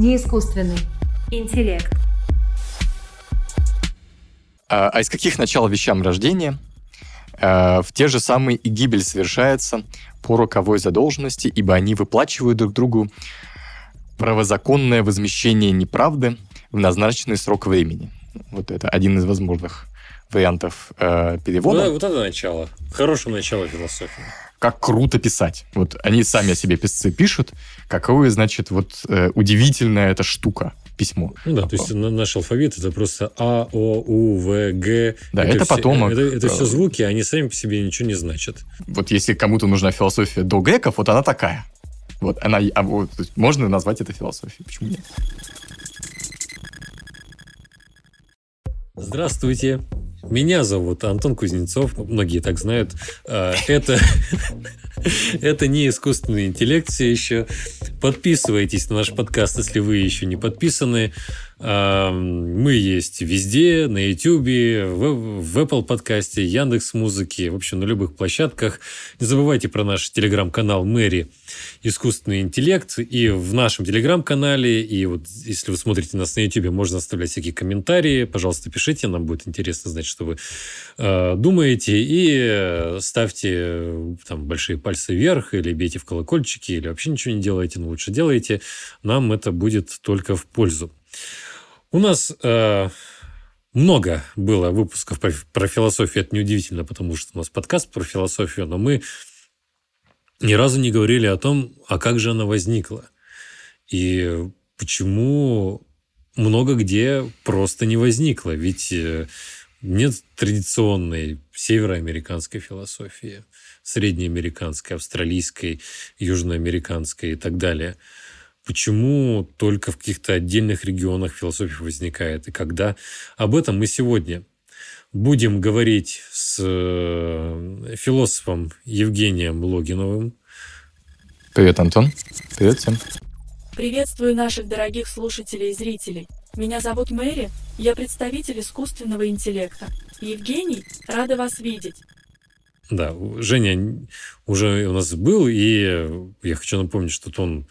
Не искусственный. Интеллект. А, а из каких начал вещам рождения? А, в те же самые и гибель совершается по роковой задолженности, ибо они выплачивают друг другу правозаконное возмещение неправды в назначенный срок времени. Вот это один из возможных вариантов э, перевода. Ну, вот это начало. Хорошее начало философии. Как круто писать. Вот они сами о себе писцы пишут. Какое, значит, вот э, удивительная эта штука письмо. Ну да, то есть наш алфавит это просто А, О, У, В, Г. Да, это, это все, потомок. Это, это все звуки, они сами по себе ничего не значат. Вот если кому-то нужна философия до греков, вот она такая. Вот она, а вот, можно назвать это философией. Почему нет? Здравствуйте. Меня зовут Антон Кузнецов, многие так знают. А, это, это не искусственный интеллект все еще. Подписывайтесь на наш подкаст, если вы еще не подписаны. Мы есть везде, на YouTube, в, в Apple подкасте, Яндекс Музыки, в общем, на любых площадках. Не забывайте про наш телеграм-канал Мэри искусственный интеллект. И в нашем телеграм-канале, и вот если вы смотрите нас на YouTube, можно оставлять всякие комментарии. Пожалуйста, пишите, нам будет интересно знать, что вы э, думаете. И ставьте там большие пальцы вверх, или бейте в колокольчики, или вообще ничего не делайте, но лучше делайте. Нам это будет только в пользу. У нас э, много было выпусков про, про философию. Это неудивительно, потому что у нас подкаст про философию, но мы ни разу не говорили о том, а как же она возникла. И почему много где просто не возникла. Ведь э, нет традиционной североамериканской философии, среднеамериканской, австралийской, южноамериканской и так далее – почему только в каких-то отдельных регионах философия возникает и когда. Об этом мы сегодня будем говорить с э, философом Евгением Логиновым. Привет, Антон. Привет всем. Приветствую наших дорогих слушателей и зрителей. Меня зовут Мэри, я представитель искусственного интеллекта. Евгений, рада вас видеть. Да, Женя уже у нас был, и я хочу напомнить, что он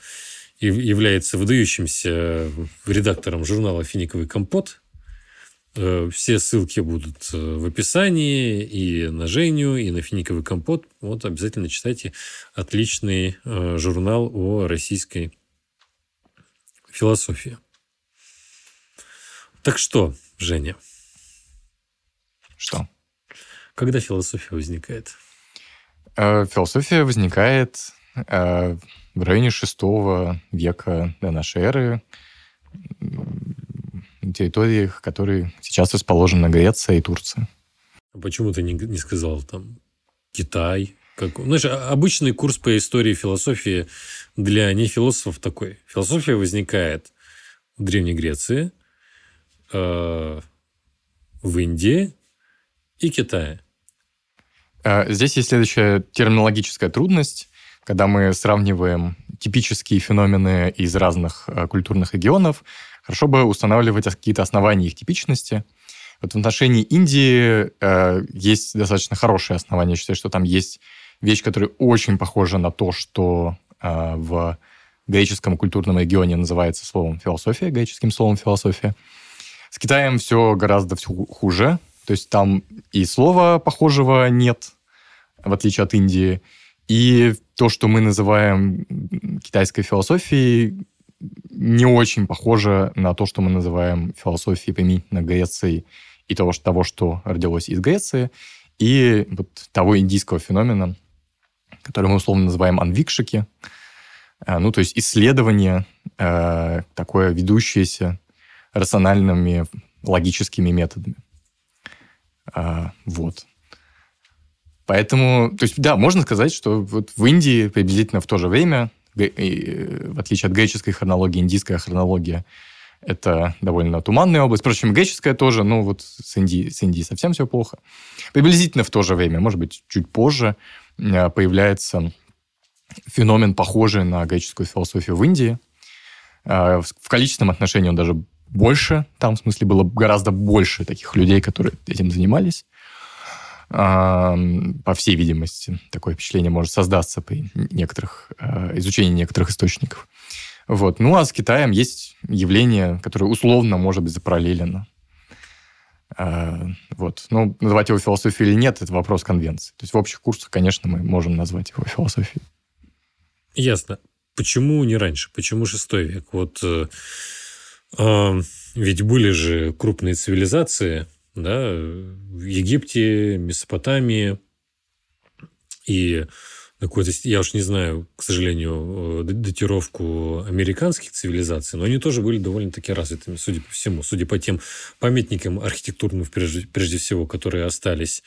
является выдающимся редактором журнала «Финиковый компот». Э, все ссылки будут э, в описании и на Женю, и на «Финиковый компот». Вот обязательно читайте отличный э, журнал о российской философии. Так что, Женя? Что? Когда философия возникает? Философия возникает в районе VI века до нашей эры на территориях, которые сейчас расположены Греция и Турция. А почему ты не, не сказал там Китай? Как, знаешь, а, обычный курс по истории философии для нефилософов такой. Философия возникает в Древней Греции, э, в Индии и Китае. А, здесь есть следующая терминологическая трудность когда мы сравниваем типические феномены из разных э, культурных регионов, хорошо бы устанавливать какие-то основания их типичности. Вот в отношении Индии э, есть достаточно хорошие основания. Я считаю, что там есть вещь, которая очень похожа на то, что э, в греческом культурном регионе называется словом философия, греческим словом философия. С Китаем все гораздо все хуже. То есть там и слова похожего нет, в отличие от Индии, и то, что мы называем китайской философией, не очень похоже на то, что мы называем философией применительно Греции и того, того, что родилось из Греции, и вот того индийского феномена, который мы условно называем анвикшики, э, ну, то есть исследование э, такое, ведущееся рациональными логическими методами. Э, вот. Поэтому, то есть, да, можно сказать, что вот в Индии приблизительно в то же время, в отличие от греческой хронологии, индийская хронология – это довольно туманная область. Впрочем, греческая тоже, ну вот с Индией, с Индией совсем все плохо. Приблизительно в то же время, может быть, чуть позже, э, появляется феномен, похожий на греческую философию в Индии. Э, в количественном отношении он даже больше, там, в смысле, было гораздо больше таких людей, которые этим занимались по всей видимости, такое впечатление может создаться при некоторых, э, изучении некоторых источников. Вот. Ну, а с Китаем есть явление, которое условно может быть запараллелено. А, вот. Ну, называть его философией или нет, это вопрос конвенции. То есть в общих курсах, конечно, мы можем назвать его философией. Ясно. Почему не раньше? Почему шестой век? Вот э, э, ведь были же крупные цивилизации, да, в Египте, Месопотамии, и какой-то, я уж не знаю, к сожалению, э, датировку американских цивилизаций, но они тоже были довольно-таки развитыми, судя по всему, судя по тем памятникам архитектурным, прежде, прежде всего, которые остались.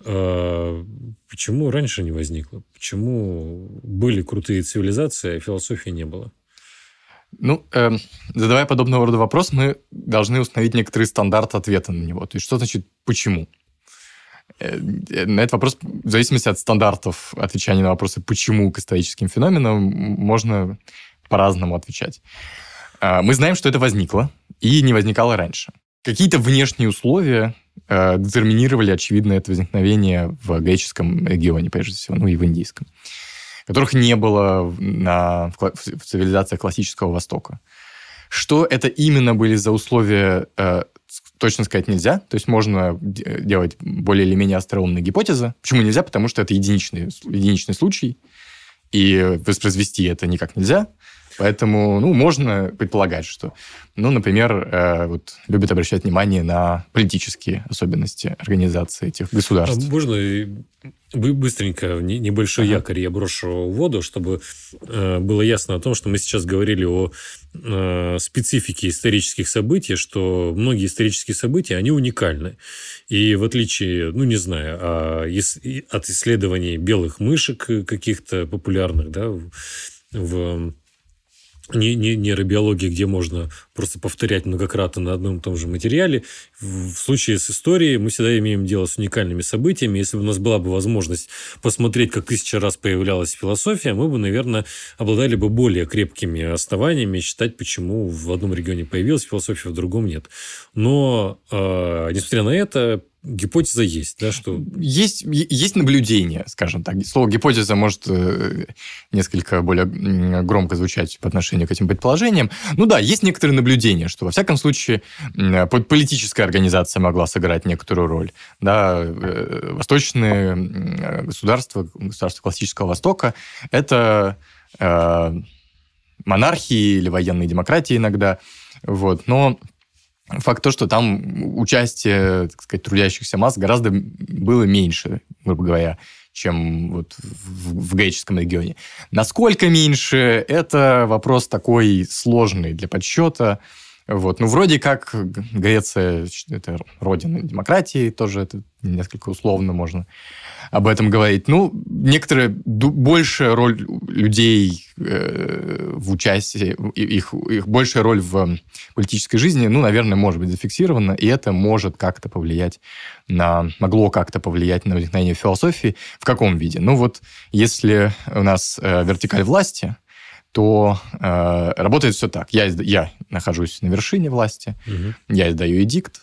А, почему раньше не возникло? Почему были крутые цивилизации, а философии не было? Ну, э, задавая подобного рода вопрос, мы должны установить некоторый стандарт ответа на него. То есть, что значит «почему»? Э, на этот вопрос, в зависимости от стандартов отвечания на вопросы «почему» к историческим феноменам, можно по-разному отвечать. А, мы знаем, что это возникло и не возникало раньше. Какие-то внешние условия э, детерминировали, очевидно, это возникновение в греческом регионе, прежде всего, ну и в индийском, которых не было на, в, в цивилизациях классического Востока. Что это именно были за условия, э, точно сказать нельзя. То есть можно делать более или менее остроумные гипотезы. Почему нельзя? Потому что это единичный, единичный случай, и воспроизвести это никак нельзя. Поэтому, ну, можно предполагать, что, ну, например, э, вот любят обращать внимание на политические особенности организации этих государств. А можно быстренько небольшой ага. якорь я брошу в воду, чтобы э, было ясно о том, что мы сейчас говорили о э, специфике исторических событий, что многие исторические события, они уникальны. И в отличие, ну, не знаю, а, от исследований белых мышек каких-то популярных, да, в не, не, нейробиологии, где можно просто повторять многократно на одном и том же материале. В случае с историей мы всегда имеем дело с уникальными событиями. Если бы у нас была бы возможность посмотреть, как тысяча раз появлялась философия, мы бы, наверное, обладали бы более крепкими основаниями считать, почему в одном регионе появилась философия, в другом нет. Но, э, несмотря на это, гипотеза есть, да, что... Есть, есть наблюдение, скажем так. Слово гипотеза может э, несколько более громко звучать по отношению к этим предположениям. Ну да, есть некоторые наблюдения, что, во всяком случае, политическая организация могла сыграть некоторую роль. Да, э, восточные государства, государства классического Востока, это э, монархии или военные демократии иногда. Вот. Но Факт то, что там участие, так сказать, трудящихся масс гораздо было меньше, грубо говоря, чем вот в, в греческом регионе. Насколько меньше, это вопрос такой сложный для подсчета. Вот. Ну, вроде как Греция – это родина демократии, тоже это несколько условно можно об этом говорить. Ну, некоторая большая роль людей э, в участии, их, их большая роль в политической жизни, ну, наверное, может быть зафиксирована, и это может как-то повлиять на, могло как-то повлиять на возникновение философии. В каком виде? Ну, вот если у нас э, вертикаль власти, то э, работает все так. Я, я нахожусь на вершине власти, угу. я издаю эдикт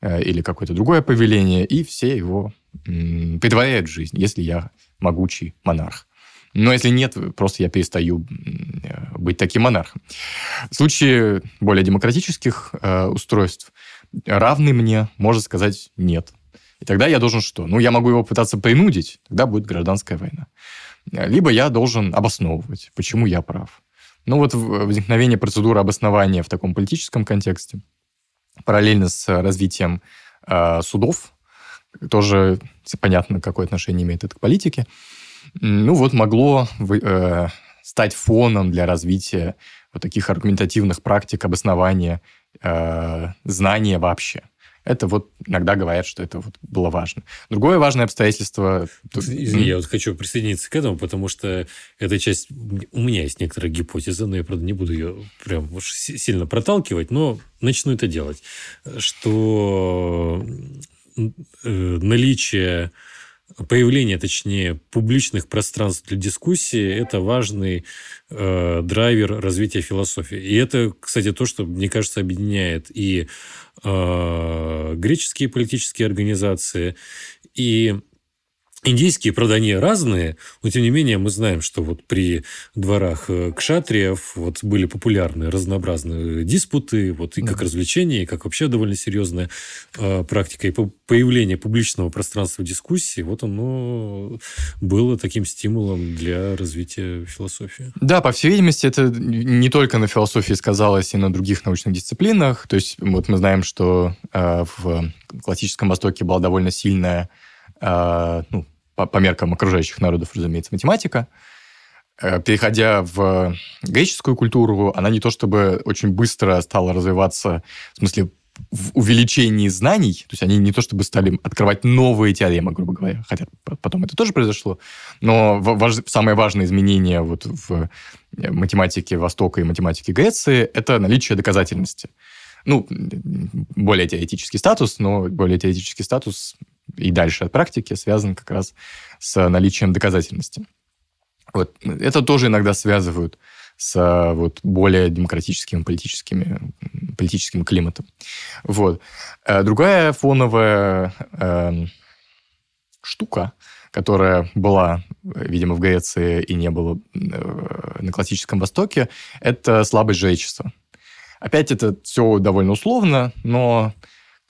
э, или какое-то другое повеление, и все его м, притворяют в жизнь, если я могучий монарх. Но если нет, просто я перестаю э, быть таким монархом. В случае более демократических э, устройств равный мне может сказать нет. И тогда я должен что? Ну, я могу его пытаться принудить, тогда будет гражданская война либо я должен обосновывать, почему я прав. Ну вот возникновение процедуры обоснования в таком политическом контексте, параллельно с развитием э, судов, тоже понятно, какое отношение имеет это к политике, ну вот могло э, стать фоном для развития вот таких аргументативных практик обоснования э, знания вообще. Это вот иногда говорят, что это вот было важно. Другое важное обстоятельство... Извини, я вот хочу присоединиться к этому, потому что эта часть... У меня есть некоторая гипотеза, но я, правда, не буду ее прям уж сильно проталкивать, но начну это делать. Что э, наличие появление, точнее, публичных пространств для дискуссии – это важный э, драйвер развития философии. И это, кстати, то, что, мне кажется, объединяет и э, греческие политические организации, и Индийские, правда, они разные, но тем не менее мы знаем, что вот при дворах э, кшатриев вот были популярны разнообразные диспуты, вот и как да. развлечение, и как вообще довольно серьезная э, практика. И появление публичного пространства дискуссии, вот оно было таким стимулом для развития философии. Да, по всей видимости, это не только на философии сказалось, и на других научных дисциплинах. То есть вот мы знаем, что э, в классическом Востоке была довольно сильная э, ну, по, по меркам окружающих народов, разумеется, математика. Э, переходя в греческую культуру, она не то чтобы очень быстро стала развиваться, в смысле, в увеличении знаний, то есть они не то чтобы стали открывать новые теоремы, грубо говоря, хотя потом это тоже произошло, но важ, самое важное изменение вот в математике Востока и математике Греции – это наличие доказательности. Ну, более теоретический статус, но более теоретический статус и дальше от практики связан как раз с наличием доказательности. Вот. Это тоже иногда связывают с вот, более демократическим политическими, политическим климатом. Вот. Э, другая фоновая э, штука, которая была, видимо, в Греции и не было э, на классическом Востоке, это слабость жречества. Опять это все довольно условно, но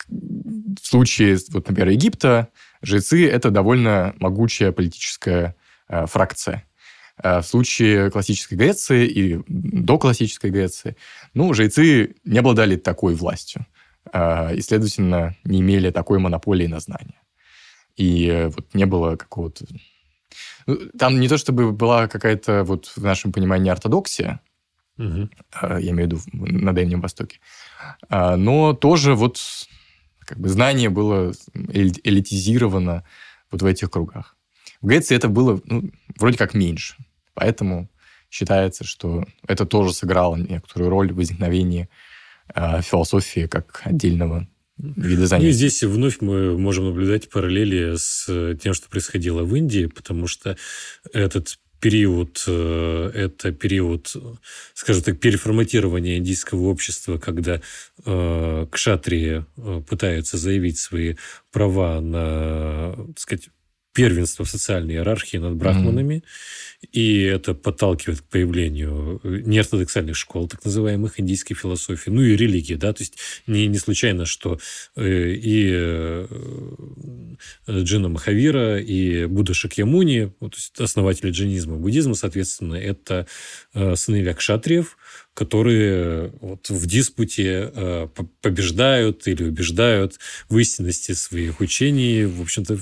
в случае, вот, например, Египта, жрецы – это довольно могучая политическая э, фракция. А в случае классической Греции и до классической Греции, ну, жрецы не обладали такой властью э, и, следовательно, не имели такой монополии на знания. И э, вот не было какого-то... Ну, там не то чтобы была какая-то, вот в нашем понимании, ортодоксия, угу. я имею в виду на Дальнем Востоке, но тоже вот как бы знание было элитизировано вот в этих кругах. В Греции это было ну, вроде как меньше. Поэтому считается, что это тоже сыграло некоторую роль в возникновении э, философии как отдельного вида занятий. Ну, и здесь вновь мы можем наблюдать параллели с тем, что происходило в Индии, потому что этот период, э, это период, скажем так, переформатирования индийского общества, когда э, кшатрии э, пытаются заявить свои права на, так сказать, первенство в социальной иерархии над брахманами, mm-hmm. и это подталкивает к появлению неортодоксальных школ, так называемых индийской философии, ну и религии, да, то есть не, не случайно, что э, и э, Джина Махавира, и Будда Шакьямуни, то есть основатели джинизма, буддизма, соответственно, это э, сыновья кшатриев, которые вот в диспуте э, побеждают или убеждают в истинности своих учений, в общем-то,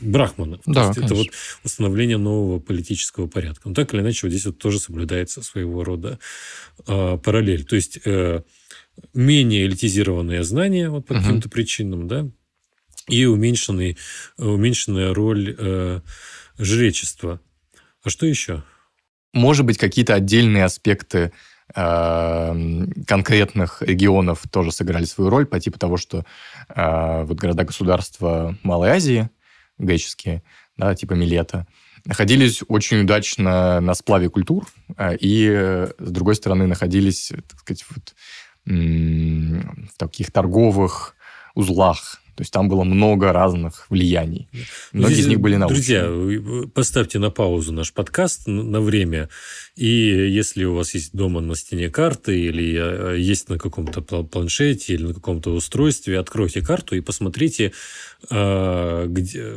брахманов. Да, То есть это вот установление нового политического порядка. Но так или иначе, вот здесь вот тоже соблюдается своего рода э, параллель. То есть э, менее элитизированные знания вот по угу. каким-то причинам, да, и уменьшенный, уменьшенная роль э, жречества. А что еще? Может быть, какие-то отдельные аспекты конкретных регионов тоже сыграли свою роль по типу того, что э, вот города-государства Малой Азии, греческие, да, типа Милета, находились очень удачно на сплаве культур, э, и, с другой стороны, находились, так сказать, вот, в таких торговых узлах, то есть там было много разных влияний. Многие Здесь, из них были научные. Друзья, поставьте на паузу наш подкаст на время. И если у вас есть дома на стене карты или э, есть на каком-то планшете или на каком-то устройстве, откройте карту и посмотрите, э, где,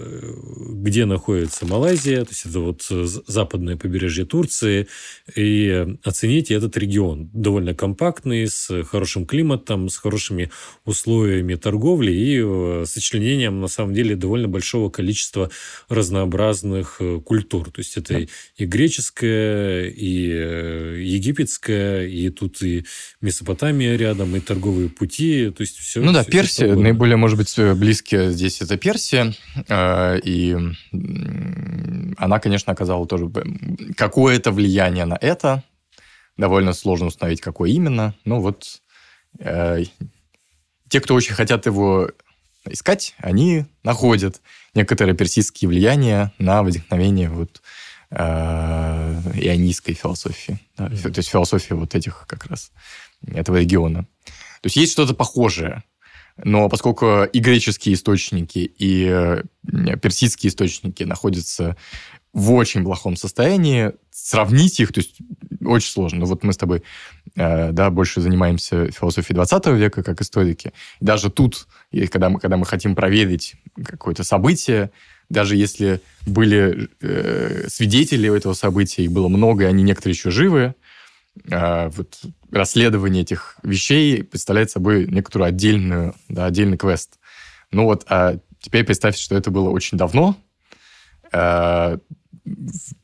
где находится Малайзия, то есть это вот западное побережье Турции, и оцените этот регион. Довольно компактный, с хорошим климатом, с хорошими условиями торговли и э, сочленением, на самом деле, довольно большого количества разнообразных э, культур. То есть это да. и греческая, и э, египетская, и тут и Месопотамия рядом, и торговые пути. То есть все. Ну да, все, Персия, все наиболее, может быть, близкие здесь это Персия. Э, и она, конечно, оказала тоже какое-то влияние на это. Довольно сложно установить, какое именно. Ну вот те, кто очень хотят его искать, они находят некоторые персидские влияния на возникновение вот э, ионийской философии. Да, mm-hmm. То есть философии вот этих как раз, этого региона. То есть есть что-то похожее. Но поскольку и греческие источники, и э, персидские источники находятся в очень плохом состоянии, сравнить их, то есть очень сложно. Вот мы с тобой да, больше занимаемся философией 20 века как историки. И даже тут, когда мы, когда мы хотим проверить какое-то событие, даже если были э, свидетели этого события, их было много, и они некоторые еще живы, э, вот расследование этих вещей представляет собой некоторую отдельную, да, отдельный квест. Ну вот, а теперь представьте, что это было очень давно, э,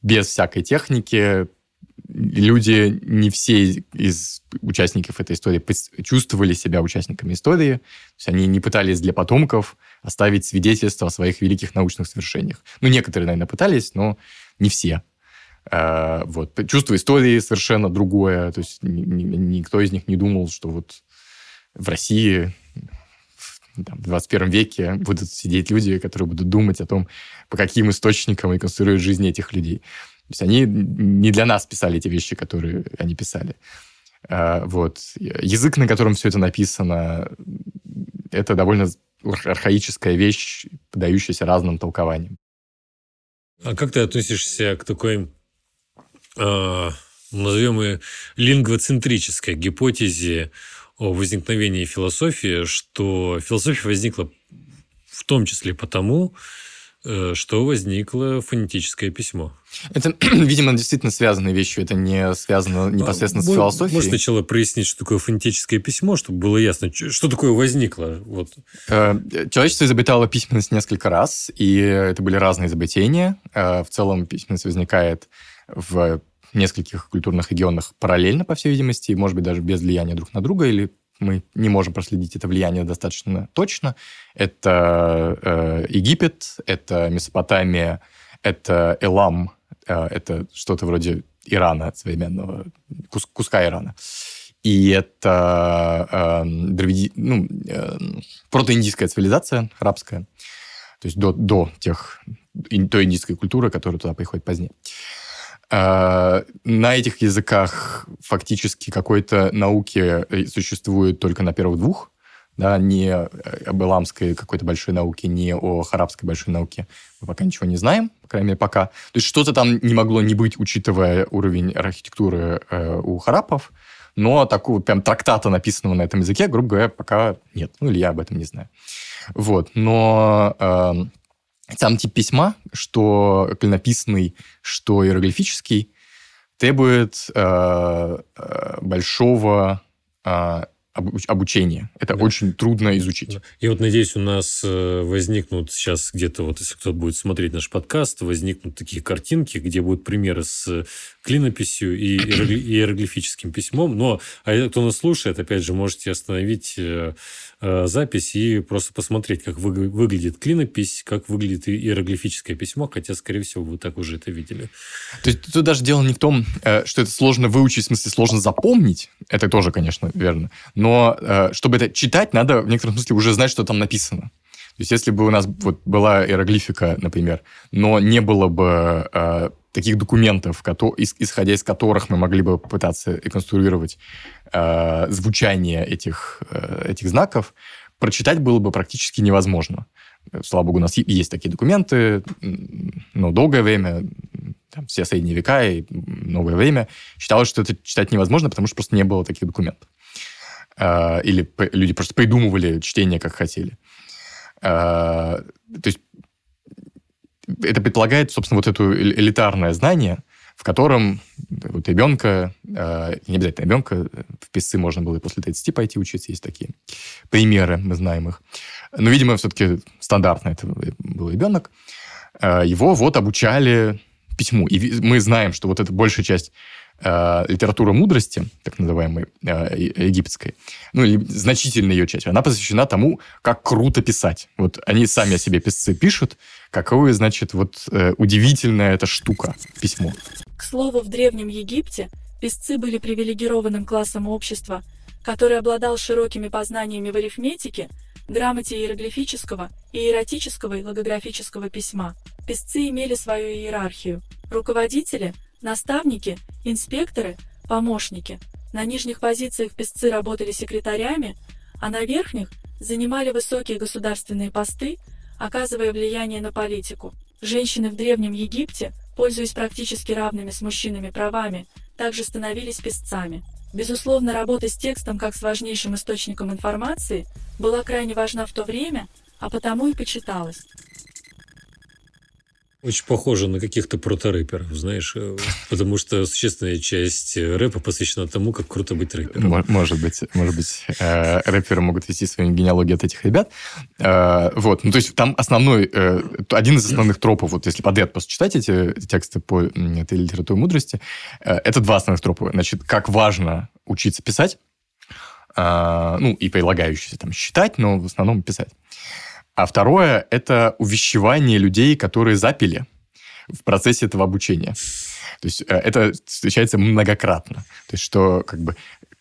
без всякой техники, люди, не все из участников этой истории чувствовали себя участниками истории. То есть они не пытались для потомков оставить свидетельство о своих великих научных свершениях. Ну, некоторые, наверное, пытались, но не все. А, вот. Чувство истории совершенно другое. То есть никто из них не думал, что вот в России там, в 21 веке будут сидеть люди, которые будут думать о том, по каким источникам реконструируют жизни этих людей. То есть они не для нас писали эти вещи, которые они писали. А, вот. Язык, на котором все это написано, это довольно архаическая вещь, подающаяся разным толкованиям. А как ты относишься к такой, э, назовем ее, лингвоцентрической гипотезе о возникновении философии, что философия возникла в том числе потому, что возникло фонетическое письмо. Это, видимо, действительно связанные вещи. Это не связано непосредственно а, с философией. Может, сначала прояснить, что такое фонетическое письмо, чтобы было ясно, что такое возникло? Вот. Э, человечество изобретало письменность несколько раз, и это были разные изобретения. Э, в целом письменность возникает в нескольких культурных регионах параллельно, по всей видимости, и, может быть, даже без влияния друг на друга или мы не можем проследить это влияние достаточно точно. Это э, Египет, это Месопотамия, это Элам, э, это что-то вроде Ирана современного, кус, куска Ирана. И это э, дравиди, ну, э, протоиндийская цивилизация, арабская, то есть до, до тех, той индийской культуры, которая туда приходит позднее. На этих языках фактически какой-то науки э, существует только на первых двух, да, не об иламской какой-то большой науке, не о харабской большой науке. Мы пока ничего не знаем, по крайней мере, пока. То есть что-то там не могло не быть, учитывая уровень архитектуры э, у харапов, но такого прям трактата, написанного на этом языке, грубо говоря, пока нет. Ну, или я об этом не знаю. Вот. Но э, сам тип письма, что клинописный, что иероглифический, требует э, э, большого э, обучения. Это да. очень трудно изучить. И вот, надеюсь, у нас э, возникнут сейчас где-то, вот если кто-то будет смотреть наш подкаст, возникнут такие картинки, где будут примеры с клинописью и иероглифическим письмом. Но а кто нас слушает, опять же, можете остановить э, Э, запись и просто посмотреть, как вы, выглядит клинопись, как выглядит иероглифическое письмо, хотя, скорее всего, вы так уже это видели. То есть тут даже дело не в том, э, что это сложно выучить, в смысле сложно запомнить, это тоже, конечно, верно, но э, чтобы это читать, надо в некотором смысле уже знать, что там написано. То есть если бы у нас вот была иероглифика, например, но не было бы таких документов, исходя из которых мы могли бы попытаться реконструировать э, звучание этих, э, этих знаков, прочитать было бы практически невозможно. Слава богу, у нас есть такие документы, но долгое время, там, все средние века и новое время, считалось, что это читать невозможно, потому что просто не было таких документов. Э, или люди просто придумывали чтение, как хотели. Э, то есть это предполагает, собственно, вот это элитарное знание, в котором вот ребенка, э, не обязательно ребенка, в писцы можно было и после 30 пойти учиться, есть такие примеры, мы знаем их. Но, видимо, все-таки стандартно это был ребенок. Его вот обучали письму. И мы знаем, что вот эта большая часть э, литературы мудрости, так называемой э, египетской, ну, или значительная ее часть, она посвящена тому, как круто писать. Вот они сами о себе писцы пишут, какое, значит, вот э, удивительная эта штука, письмо. К слову, в Древнем Египте писцы были привилегированным классом общества, который обладал широкими познаниями в арифметике, грамоте иероглифического, иеротического и логографического письма. Писцы имели свою иерархию. Руководители, наставники, инспекторы, помощники. На нижних позициях писцы работали секретарями, а на верхних занимали высокие государственные посты, оказывая влияние на политику. Женщины в Древнем Египте, пользуясь практически равными с мужчинами правами, также становились писцами. Безусловно, работа с текстом как с важнейшим источником информации была крайне важна в то время, а потому и почиталась. Очень похоже на каких-то проторэперов, знаешь, э, потому что существенная часть рэпа посвящена тому, как круто быть рэпером. Может быть, может быть, э, рэперы могут вести свою генеалогию от этих ребят. Э, вот, ну то есть там основной, э, один из основных тропов, вот если подряд просто читать эти тексты по этой литературе мудрости, э, это два основных тропа. Значит, как важно учиться писать, э, ну и прилагающиеся там считать, но в основном писать. А второе – это увещевание людей, которые запили в процессе этого обучения. То есть э, это встречается многократно. То есть что как бы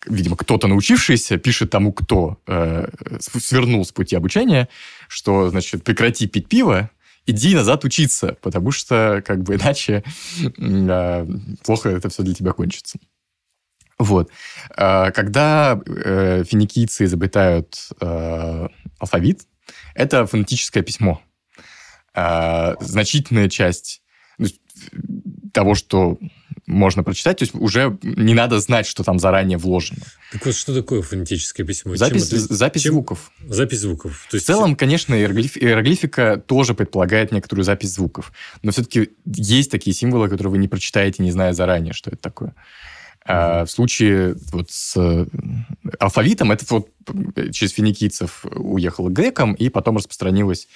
видимо, кто-то научившийся пишет тому, кто э, свернул с пути обучения, что, значит, прекрати пить пиво, иди назад учиться, потому что, как бы, иначе э, плохо это все для тебя кончится. Вот. Э, когда э, финикийцы изобретают э, алфавит, это фонетическое письмо. А, значительная часть ну, того, что можно прочитать, то есть уже не надо знать, что там заранее вложено. Так вот, что такое фонетическое письмо? Запись, Чем запись Чем? звуков. Запись звуков. То есть... В целом, конечно, иероглиф... иероглифика тоже предполагает некоторую запись звуков. Но все-таки есть такие символы, которые вы не прочитаете, не зная заранее, что это такое. А в случае вот с э, алфавитом это вот через финикийцев уехало к грекам, и потом распространилось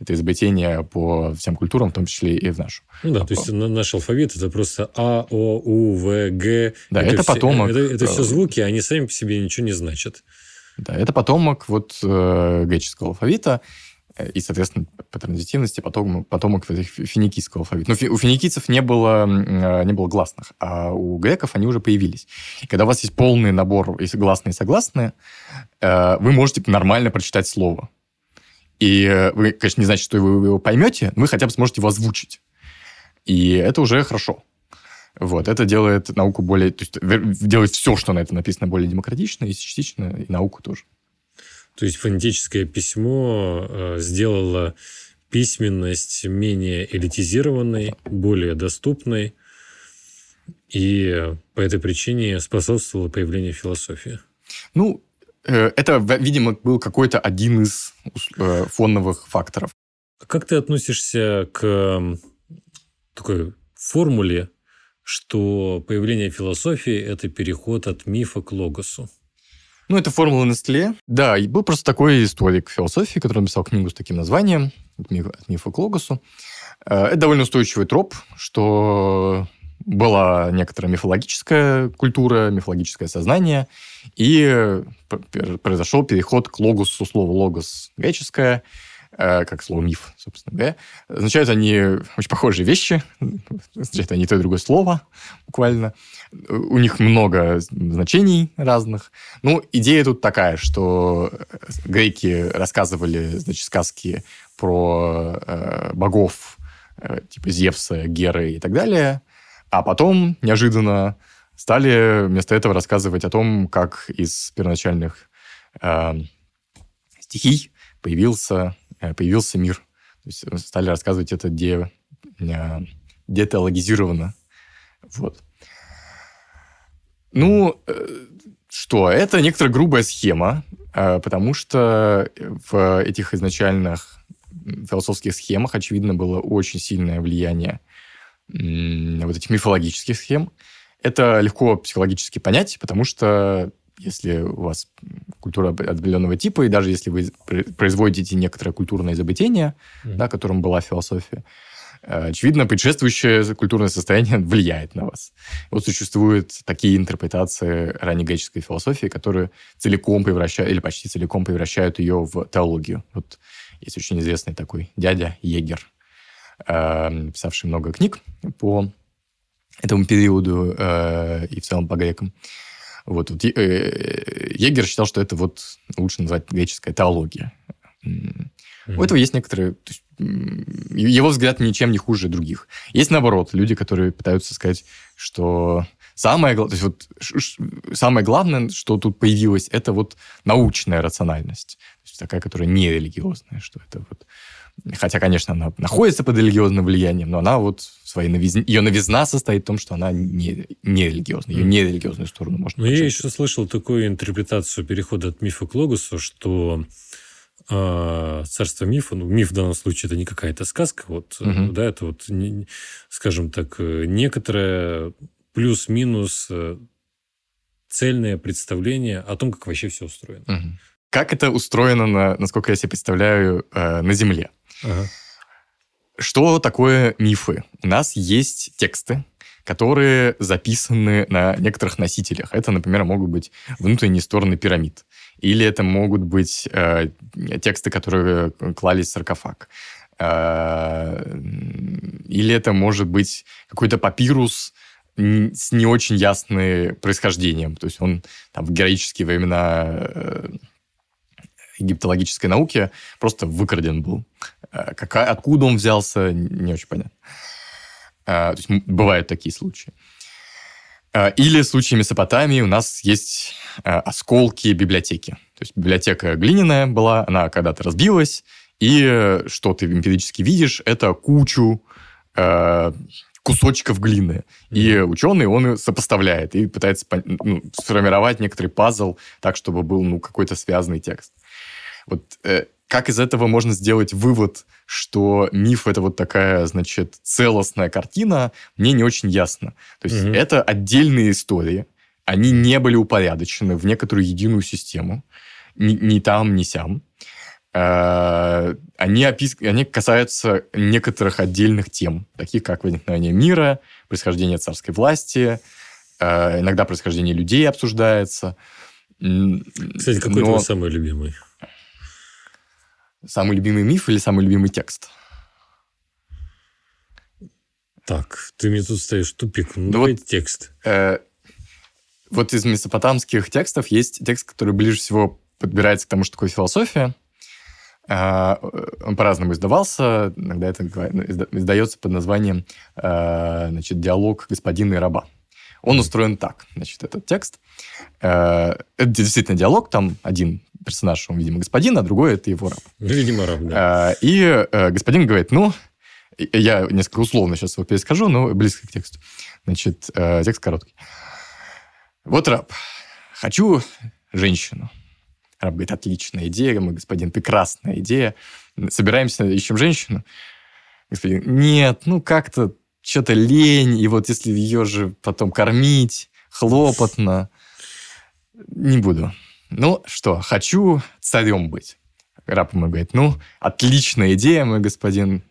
это изобретение по всем культурам, в том числе и в нашу. Ну да, то есть наш алфавит это просто А, О, У, В, Г. Да, это, это потомок... Это, это все звуки, они сами по себе ничего не значат. Да, это потомок вот э, греческого алфавита, и, соответственно, по транзитивности потом, потомок финикийского алфавита. Но у финикийцев не было, э, не было гласных, а у греков они уже появились. И когда у вас есть полный набор гласные и согласные, э, вы можете нормально прочитать слово. И э, вы, конечно, не значит, что вы его поймете, но вы хотя бы сможете его озвучить. И это уже хорошо. Вот, это делает науку более... То есть делает все, что на это написано, более демократично, и частично и науку тоже. То есть фонетическое письмо э, сделало письменность менее элитизированной, более доступной, и по этой причине способствовало появлению философии. Ну, э, это, видимо, был какой-то один из э, фоновых факторов. Как ты относишься к такой формуле, что появление философии – это переход от мифа к логосу? Ну, это формула Нестле. Да, и был просто такой историк философии, который написал книгу с таким названием «От мифа к логосу». Э, это довольно устойчивый троп, что была некоторая мифологическая культура, мифологическое сознание, и произошел переход к логосу, слово «логос» греческое, как слово «миф», собственно говоря. Означают они очень похожие вещи, означают они то и другое слово, буквально у них много значений разных. Ну, идея тут такая, что греки рассказывали, значит, сказки про э, богов, э, типа Зевса, Геры и так далее, а потом неожиданно стали вместо этого рассказывать о том, как из первоначальных э, стихий появился, э, появился мир. То есть стали рассказывать это де, э, детологизированно. Вот. Ну, э, что, это некоторая грубая схема, э, потому что в этих изначальных философских схемах, очевидно, было очень сильное влияние вот этих мифологических схем. Это легко психологически понять, потому что если у вас культура определенного типа, и даже если вы производите некоторое культурное изобретение, mm-hmm. да, которым была философия, Э, очевидно, предшествующее культурное состояние влияет на вас. Вот существуют такие интерпретации раннегреческой философии, которые целиком превращают, или почти целиком превращают ее в теологию. Вот есть очень известный такой дядя Егер, э, писавший много книг по этому периоду э, и в целом по грекам. Вот, вот Егер считал, что это вот лучше назвать греческая теология. Mm-hmm. У этого есть некоторые... То есть, его взгляд ничем не хуже других. Есть наоборот, люди, которые пытаются сказать, что самое, то есть вот, самое главное, что тут появилось, это вот научная рациональность. есть такая, которая не религиозная, что это вот... Хотя, конечно, она находится под религиозным влиянием, но она вот своей новизне... Ее новизна состоит в том, что она не, не религиозная. Ее не религиозную сторону можно Но я еще слышал такую интерпретацию перехода от мифа к логосу, что э, царство мифа, ну, миф в данном случае это не какая-то сказка, вот, Мгм. да, это вот, скажем так, э, некоторое плюс-минус э, цельное представление о том, как вообще все устроено. Мгм. Как это устроено, на, насколько я себе представляю, э, на Земле? Что такое мифы? У нас есть тексты, которые записаны на некоторых носителях. Это, например, могут быть внутренние стороны пирамид. Или это могут быть э, тексты, которые клались в саркофаг. Э, или это может быть какой-то папирус с не очень ясным происхождением. То есть он там, в героические времена э, египтологической науки просто выкраден был. Э, Какая, откуда он взялся, не очень понятно. Э, То есть бывают такие случаи. Э, Или в случае Месопотамии у нас есть осколки библиотеки. То есть библиотека глиняная была, она когда-то разбилась, и что ты эмпирически видишь, это кучу кусочков глины. И ученый, он сопоставляет и пытается ну, сформировать некоторый пазл так, чтобы был ну, какой-то связанный текст. Вот э, как из этого можно сделать вывод, что миф это вот такая, значит, целостная картина, мне не очень ясно. То есть Мгм. это отдельные истории, они не были упорядочены в некоторую единую систему, ни, ни там, ни сям. Э, Они, опис... они касаются некоторых отдельных тем, таких как возникновение мира, происхождение царской власти, э, иногда происхождение людей обсуждается. Кстати, какой но- твой самый любимый? Самый любимый миф или самый любимый текст? Так, ты мне тут стоишь тупик. Ну, Ну давай вот- текст. Э, вот из месопотамских текстов есть текст, который ближе всего подбирается к тому, что такое философия. Э, Он по-разному издавался. Иногда это ну, изда- издается под названием э, значит, «Диалог господина и раба». Он устроен так, значит, этот текст. Э, Это действительно диалог, там один персонаж, он, видимо, господин, а другой это его раб. Видимо, раб, да. А, И э, господин говорит, ну, я несколько условно сейчас его перескажу, но близко к тексту. Значит, э, текст короткий. Вот раб. Хочу женщину. Раб говорит, отличная идея, мой господин, прекрасная идея. Собираемся, ищем женщину. Господин, нет, ну как-то что-то лень, и вот если ее же потом кормить, хлопотно, не буду. Ну что, хочу царем быть. Раб ему говорит, ну, отличная идея, мой господин.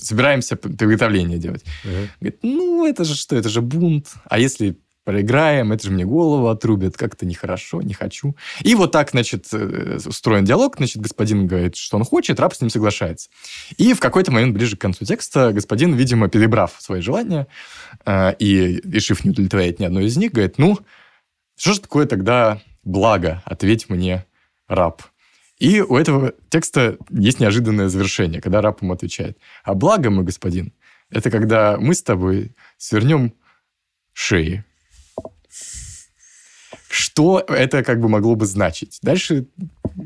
Собираемся приготовление делать. Ага. Говорит, ну, это же что, это же бунт. А если проиграем, это же мне голову отрубят, как-то нехорошо, не хочу. И вот так, значит, э, устроен диалог. Значит, господин говорит, что он хочет, раб с ним соглашается. И в какой-то момент, ближе к концу текста, господин, видимо, перебрав свои желания э, и решив не удовлетворять ни одно из них, говорит, ну, что же такое тогда благо? Ответь мне, раб. И у этого текста есть неожиданное завершение, когда раб ему отвечает. А благо, мой господин, это когда мы с тобой свернем шеи. Что это как бы могло бы значить? Дальше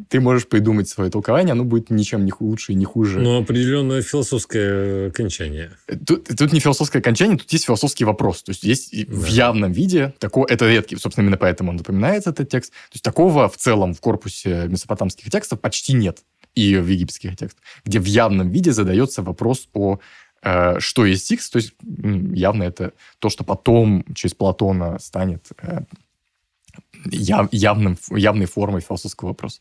ты можешь придумать свое толкование, оно будет ничем не лучше и не хуже. Но определенное философское окончание. Тут, тут не философское окончание, тут есть философский вопрос. То есть есть и в Да. явном виде, такое, это редкий, собственно, именно поэтому он напоминается, этот текст. То есть такого в целом в корпусе месопотамских текстов почти нет. И в египетских текстах, где в явном виде задается вопрос о э, что есть X, то есть явно это то, что потом через Платона станет э, яв- явным, явной формой философского вопроса.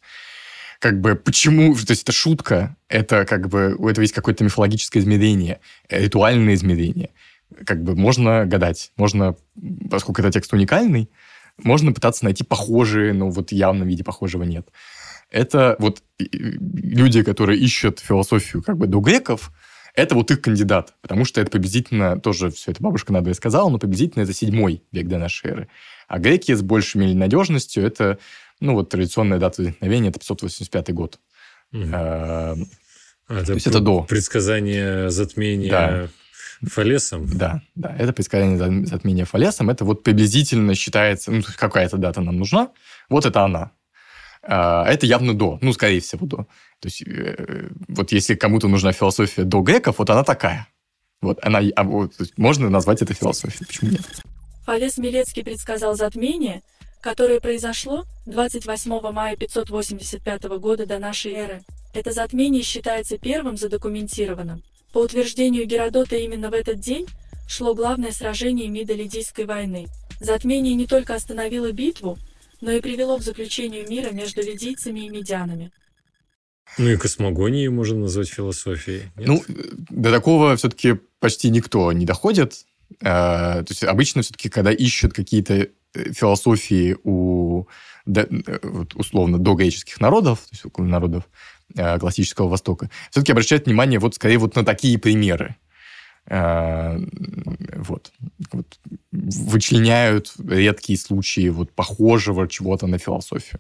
Как бы почему, то есть это шутка, это как бы у этого есть какое-то мифологическое измерение, э, ритуальное измерение. Как бы можно гадать, можно, поскольку это текст уникальный, можно пытаться найти похожие, но вот в явном виде похожего нет. Это вот и люди, которые ищут философию как бы до греков, это вот их кандидат, потому что это приблизительно, тоже все это бабушка надо сказала, но приблизительно это седьмой век до нашей эры. А греки с большей или надежностью это, ну вот традиционная дата возникновения, это 585 год. А, то есть это до. Предсказание затмения Да. Фалесом. Да, да, это предсказание за- затмения Фалесом. Это вот приблизительно считается, ну, какая-то дата нам нужна, вот это она. А это явно до, ну, скорее всего, до. То есть, э, вот если кому-то нужна философия до греков, вот она такая. Вот, она, а вот, можно назвать это философией, почему нет? Фалес Милецкий предсказал затмение, которое произошло 28 мая 585 года до нашей эры. Это затмение считается первым задокументированным. По утверждению Геродота, именно в этот день шло главное сражение Мидо-Лидийской войны. Затмение не только остановило битву, но и привело к заключению мира между лидийцами и медянами. Ну и космогонию можно назвать философией. Нет? Ну, до такого все-таки почти никто не доходит. А, то есть обычно все-таки, когда ищут какие-то э, философии у э, условно догреческих народов, то есть у народов классического Востока, все-таки обращают внимание вот скорее вот на такие примеры. Вот. вот. Вычленяют редкие случаи вот похожего чего-то на философию.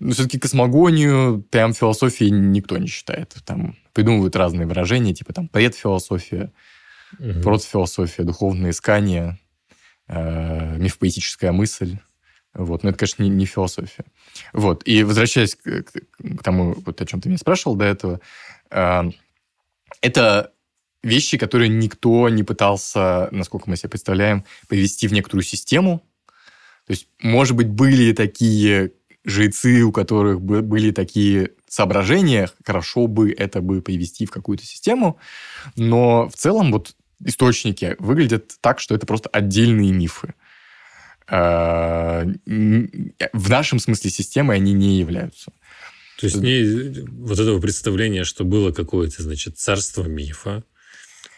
Но все-таки космогонию прям философией никто не считает. Там придумывают разные выражения, типа там предфилософия, угу. протофилософия, духовное искание, э, мифопоэтическая мысль. Вот. Но это, конечно, не, не философия. Вот. И возвращаясь к, к тому, вот о чем ты меня спрашивал до этого, э, это вещи, которые никто не пытался, насколько мы себе представляем, привести в некоторую систему. То есть, может быть, были такие жрецы, у которых были такие соображения, хорошо бы это бы привести в какую-то систему, но в целом вот источники выглядят так, что это просто отдельные мифы. А, в нашем смысле системы они не являются. То есть не вот этого представления, что было какое-то, значит, царство мифа,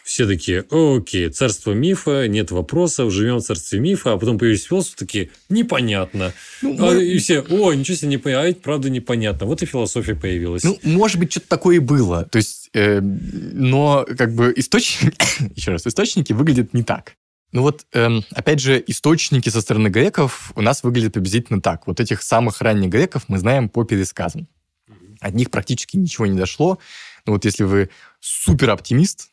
все такие, окей, царство мифа, нет вопросов, живем в царстве мифа, а потом появились философы, такие, непонятно. Ну, а, мы... И все, о, ничего себе, не понятно, а правда непонятно. Вот и философия появилась. Ну, может быть, что-то такое и было. То есть, э, но как бы источники, еще раз, источники выглядят не так. Ну вот, эм, опять же, источники со стороны греков у нас выглядят приблизительно так. Вот этих самых ранних греков мы знаем по пересказам. От них практически ничего не дошло. Ну вот если вы супер оптимист,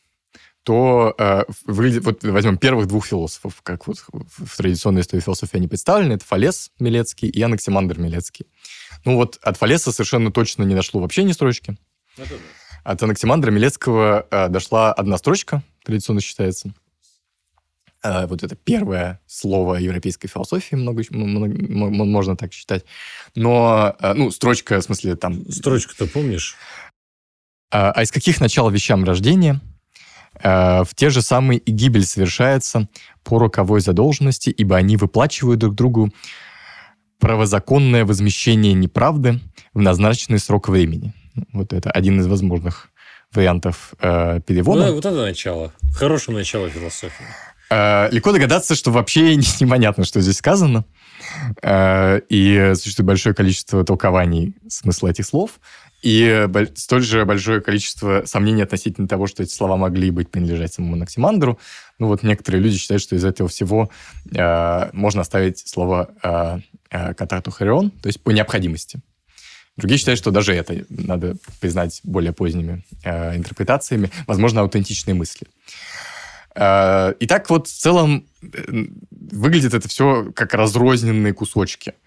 то э, выглядит, вот возьмем первых двух философов, как вот в традиционной истории философии они представлены, это Фалес Милецкий и Анаксимандр Милецкий. Ну вот от Фалеса совершенно точно не дошло вообще ни строчки. Да. От Анаксимандра Милецкого э, дошла одна строчка, традиционно считается. Э, вот это первое слово европейской философии, много, много, можно так считать. Но, э, ну, строчка, в смысле, там... Строчку-то помнишь? А, а из каких начал вещам рождения? Э, в те же самые и гибель совершается по роковой задолженности, ибо они выплачивают друг другу правозаконное возмещение неправды в назначенный срок времени. Вот это один из возможных вариантов э, перевода. Ну, вот это начало. Хорошее начало философии. Э, легко догадаться, что вообще непонятно, что здесь сказано. Э, и существует большое количество толкований смысла этих слов и столь же большое количество сомнений относительно того, что эти слова могли быть принадлежать самому Наксимандру. Ну вот некоторые люди считают, что из этого всего э, можно оставить слово э, э, катарту харион, то есть по необходимости. Другие считают, что даже это надо признать более поздними э, интерпретациями, возможно, аутентичные мысли. Э, Итак, вот в целом э, выглядит это все как разрозненные кусочки –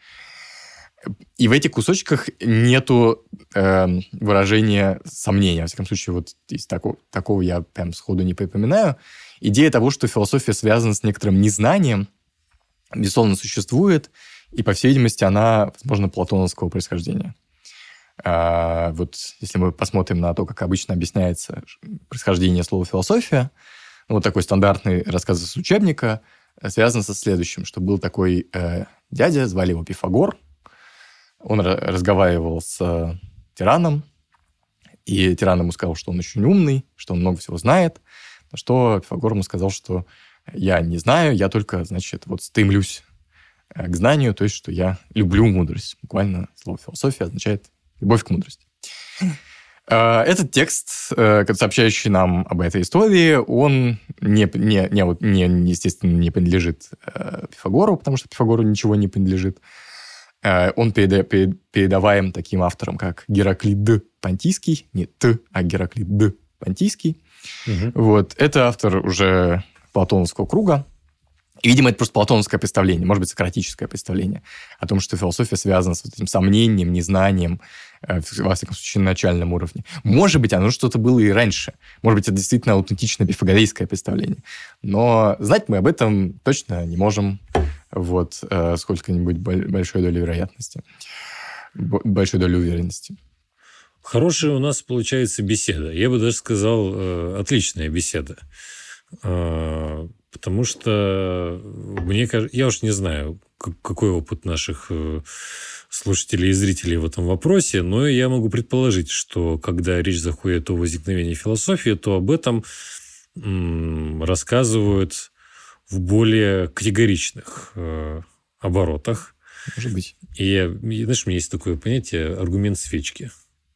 и в этих кусочках нету э, выражения сомнения. Во всяком случае, вот из такого, такого я прям сходу не припоминаю. Идея того, что философия связана с некоторым незнанием, безусловно, существует, и, по всей видимости, она, возможно, платоновского происхождения. А, вот если мы посмотрим на то, как обычно объясняется происхождение слова «философия», ну, вот такой стандартный рассказ из учебника связан со следующим, что был такой э, дядя, звали его Пифагор, он разговаривал с э, тираном, и тиран ему сказал, что он очень умный, что он много всего знает, на что Пифагор ему сказал, что я не знаю, я только, значит, вот стремлюсь э, к знанию, то есть, что я люблю мудрость. Буквально слово философия означает любовь к мудрости. Э, этот текст, сообщающий нам об этой истории, он не, не, не, не, естественно, не принадлежит Пифагору, потому что Пифагору ничего не принадлежит. Э, он передаваем таким авторам, как Гераклит Д. Понтийский, не Т, а Гераклит Д. Понтийский. Угу. Вот. Это автор уже Платоновского круга. И, видимо, это просто платоновское представление, может быть, сократическое представление о том, что философия связана с вот этим сомнением, незнанием, э, во всяком случае, на начальном уровне. Может быть, оно что-то было и раньше. Может быть, это действительно аутентичное пифагорейское представление. Но знать мы об этом точно не можем вот э, сколько-нибудь большой долей вероятности, большой долей уверенности. Хорошая у нас получается беседа. Я бы даже сказал, э, отличная беседа. Э, потому что мне кажется, я уж не знаю, какой опыт наших э, слушателей и зрителей в этом вопросе, но я могу предположить, что когда речь заходит о возникновении философии, то об этом рассказывают в более категоричных э, оборотах. Может быть. И, знаешь, у меня есть такое понятие аргумент свечки.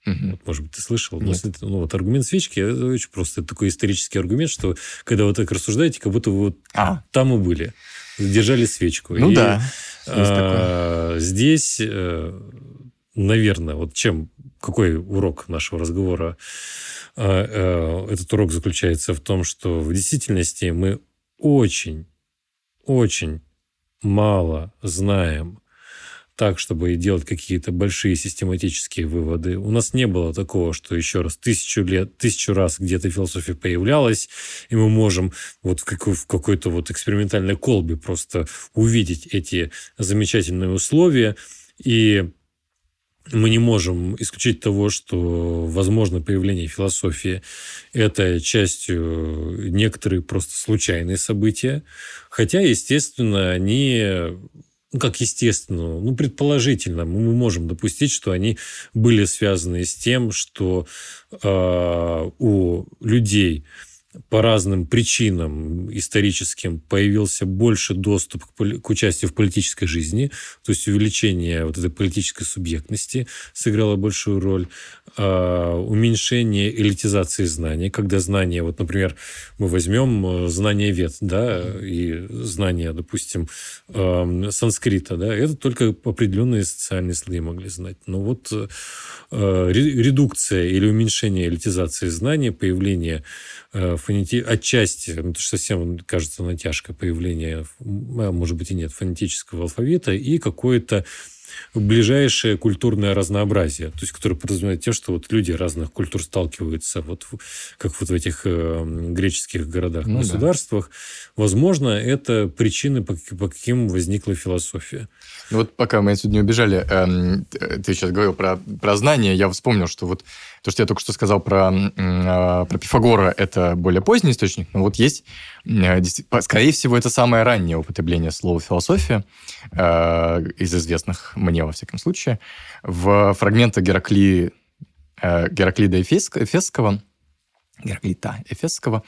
Угу. Вот, может быть, ты слышал. Но, ну, вот аргумент свечки это очень просто. Это такой исторический аргумент, что когда вы так рассуждаете, как будто вы вот а. там и были. Держали свечку. Ну и, да. А, здесь, э, наверное, вот чем какой урок нашего разговора? А, этот урок заключается в том, что в действительности мы очень, очень мало знаем так, чтобы делать какие-то большие систематические выводы. У нас не было такого, что еще раз тысячу лет, тысячу раз где-то философия появлялась, и мы можем вот в, какой- в какой-то вот экспериментальной колбе просто увидеть эти замечательные условия и мы не можем исключить того, что возможно появление философии – это частью некоторые просто случайные события. Хотя, естественно, они ну, как естественно, ну, предположительно, мы можем допустить, что они были связаны с тем, что э, у людей по разным причинам историческим появился больше доступ к, к участию в политической жизни, то есть увеличение вот этой политической субъектности сыграло большую роль, а, уменьшение элитизации знаний, когда знания, вот, например, мы возьмем э, знания вет, да, и знания, допустим, санскрита, да, это только определенные социальные слои могли знать. Но вот э, редукция или уменьшение элитизации знаний, появление э, фонети... отчасти, ну, это совсем кажется натяжка появления, а может быть и нет, фонетического алфавита и какое-то ближайшее культурное разнообразие, то есть которое подразумевает тем, что вот люди разных культур сталкиваются, вот как вот в этих э, греческих городах, ну, государствах. Да. Возможно, это причины, по, по каким возникла философия. Ну вот пока мы отсюда не убежали, э, ты сейчас говорил про, про знания, я вспомнил, что вот то, что я только что сказал про, э, про Пифагора, это более поздний источник, но вот есть, скорее всего, это самое раннее употребление слова «философия» э, из известных мне, во всяком случае, в фрагментах Геракли, э, Гераклида Эфесского, Гераклита Эфесского,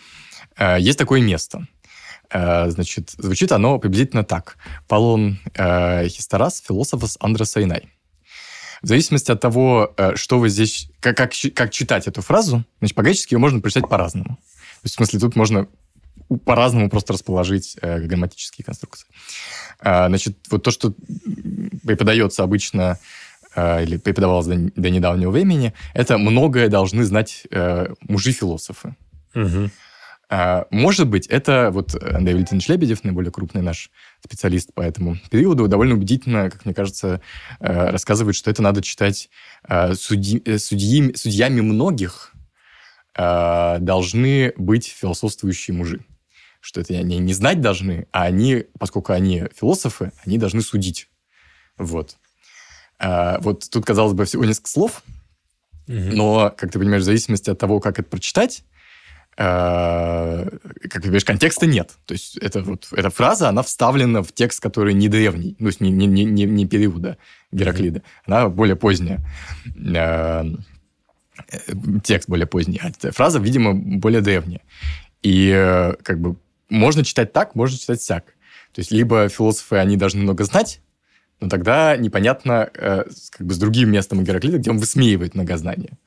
э, есть такое место – Э, значит, звучит оно приблизительно так. Полон э, Хисторас, философос Андросайнай. В зависимости от того, э, что вы здесь, как, как, как читать эту фразу, значит, по-гречески ее можно прочитать по-разному. То есть, в смысле, тут можно по-разному просто расположить э, грамматические конструкции. Э, значит, вот то, что преподается обычно э, или преподавалось до, до недавнего времени, это многое должны знать э, мужи-философы. Угу. А, может быть, это вот Андрей Валентинович Лебедев, наиболее крупный наш специалист по этому периоду, довольно убедительно, как мне кажется, э, рассказывает, что это надо читать э, судьи, э, судьи, судьями многих должны быть философствующие мужи. Что это они не знать должны, а они, поскольку они философы, они должны судить. Вот. Вот тут, казалось бы, всего несколько слов, угу. но, как ты понимаешь, в зависимости от того, как это прочитать, Э, как ты говоришь, контекста нет. То есть это вот, эта фраза, она вставлена в текст, который не древний, ну, не, не, не, не периода Гераклида. Она более поздняя. Э, текст более поздний. А фраза, видимо, более древняя. И э, как бы можно читать так, можно читать всяк. То есть либо философы, они должны много знать, но тогда непонятно как бы с другим местом Гераклида, где он высмеивает многознание.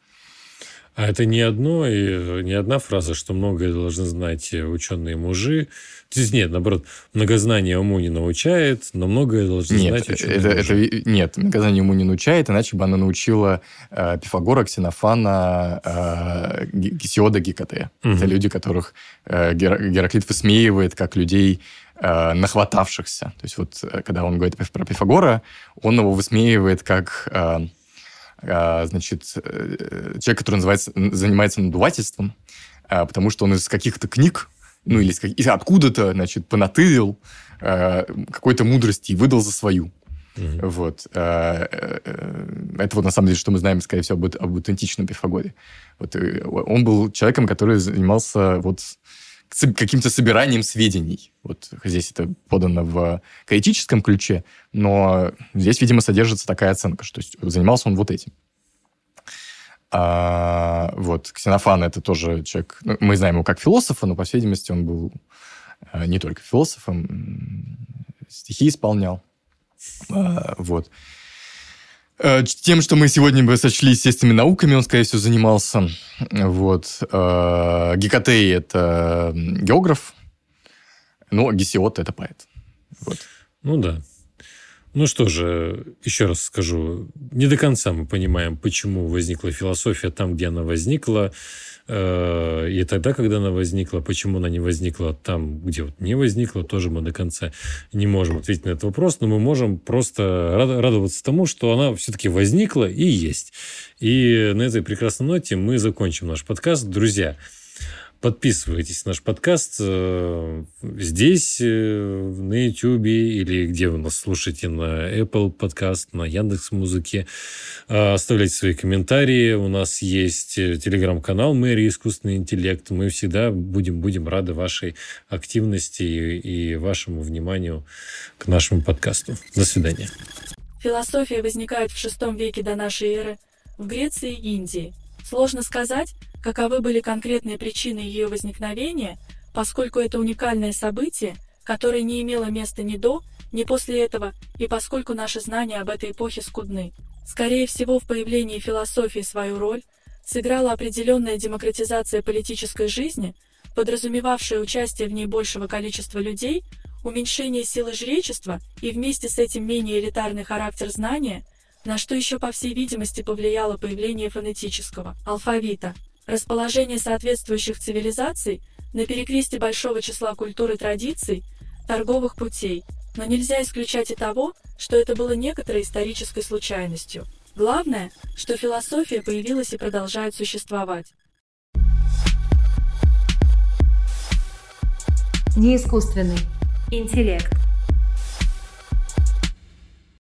А это не одно, и не одна фраза, что многое должны знать ученые мужи. То есть нет, наоборот, многознание уму не научает, но многое должны нет, знать ученые это, мужи. Это, нет, многознание уму не научает, иначе бы она научила э, Пифагора, Ксенофана, э, Гесиода, Гекатея. Угу. Это люди, которых э, Гераклит высмеивает как людей э, нахватавшихся. То есть вот э, когда он говорит про Пифагора, он его высмеивает как э, э, значит, э, человек, который называется, занимается надувательством, э, потому что он из каких-то книг, ну или из, откуда-то, значит, понатырил э, какой-то мудрости и выдал за свою. Mm-hmm. Вот. Э, э, это вот на самом деле, что мы знаем, скорее всего, об, об аутентичном Пифагоре. Вот, он был человеком, который занимался вот каким-то собиранием сведений. Вот здесь это подано в критическом ключе, но здесь, видимо, содержится такая оценка, что занимался он вот этим. А, вот, Ксенофан это тоже человек, ну, мы знаем его как философа, но, по всей видимости, он был а, не только философом, стихи исполнял. А, вот. Э, тем, что мы сегодня бы сочли естественными науками, он, скорее всего, занимался. Вот. Э, Гекатей – это географ, ну, а Гесиот – это поэт. Вот. Ну да. Ну что же, еще раз скажу, не до конца мы понимаем, почему возникла философия там, где она возникла. Э, и тогда, когда она возникла, почему она не возникла там, где вот не возникла, тоже мы до конца не можем ответить на этот вопрос, но мы можем просто радоваться тому, что она все-таки возникла и есть. И на этой прекрасной ноте мы закончим наш подкаст. Друзья, Подписывайтесь на наш подкаст э, здесь, э, на YouTube или где вы нас слушаете, на Apple подкаст, на Яндекс Музыке. Э, оставляйте свои комментарии. У нас есть телеграм-канал Мэри Искусственный интеллект. Мы всегда будем, будем рады вашей активности и, и вашему вниманию к нашему подкасту. До свидания. Философия возникает в VI веке до нашей эры в Греции и Индии. Сложно сказать, каковы были конкретные причины ее возникновения, поскольку это уникальное событие, которое не имело места ни до, ни после этого, и поскольку наши знания об этой эпохе скудны. Скорее всего, в появлении философии свою роль сыграла определенная демократизация политической жизни, подразумевавшая участие в ней большего количества людей, уменьшение силы жречества и вместе с этим менее элитарный характер знания, на что еще по всей видимости повлияло появление фонетического алфавита. Расположение соответствующих цивилизаций на перекресте большого числа культур и традиций, торговых путей, но нельзя исключать и того, что это было некоторой исторической случайностью. Главное, что философия появилась и продолжает существовать. Неискусственный интеллект.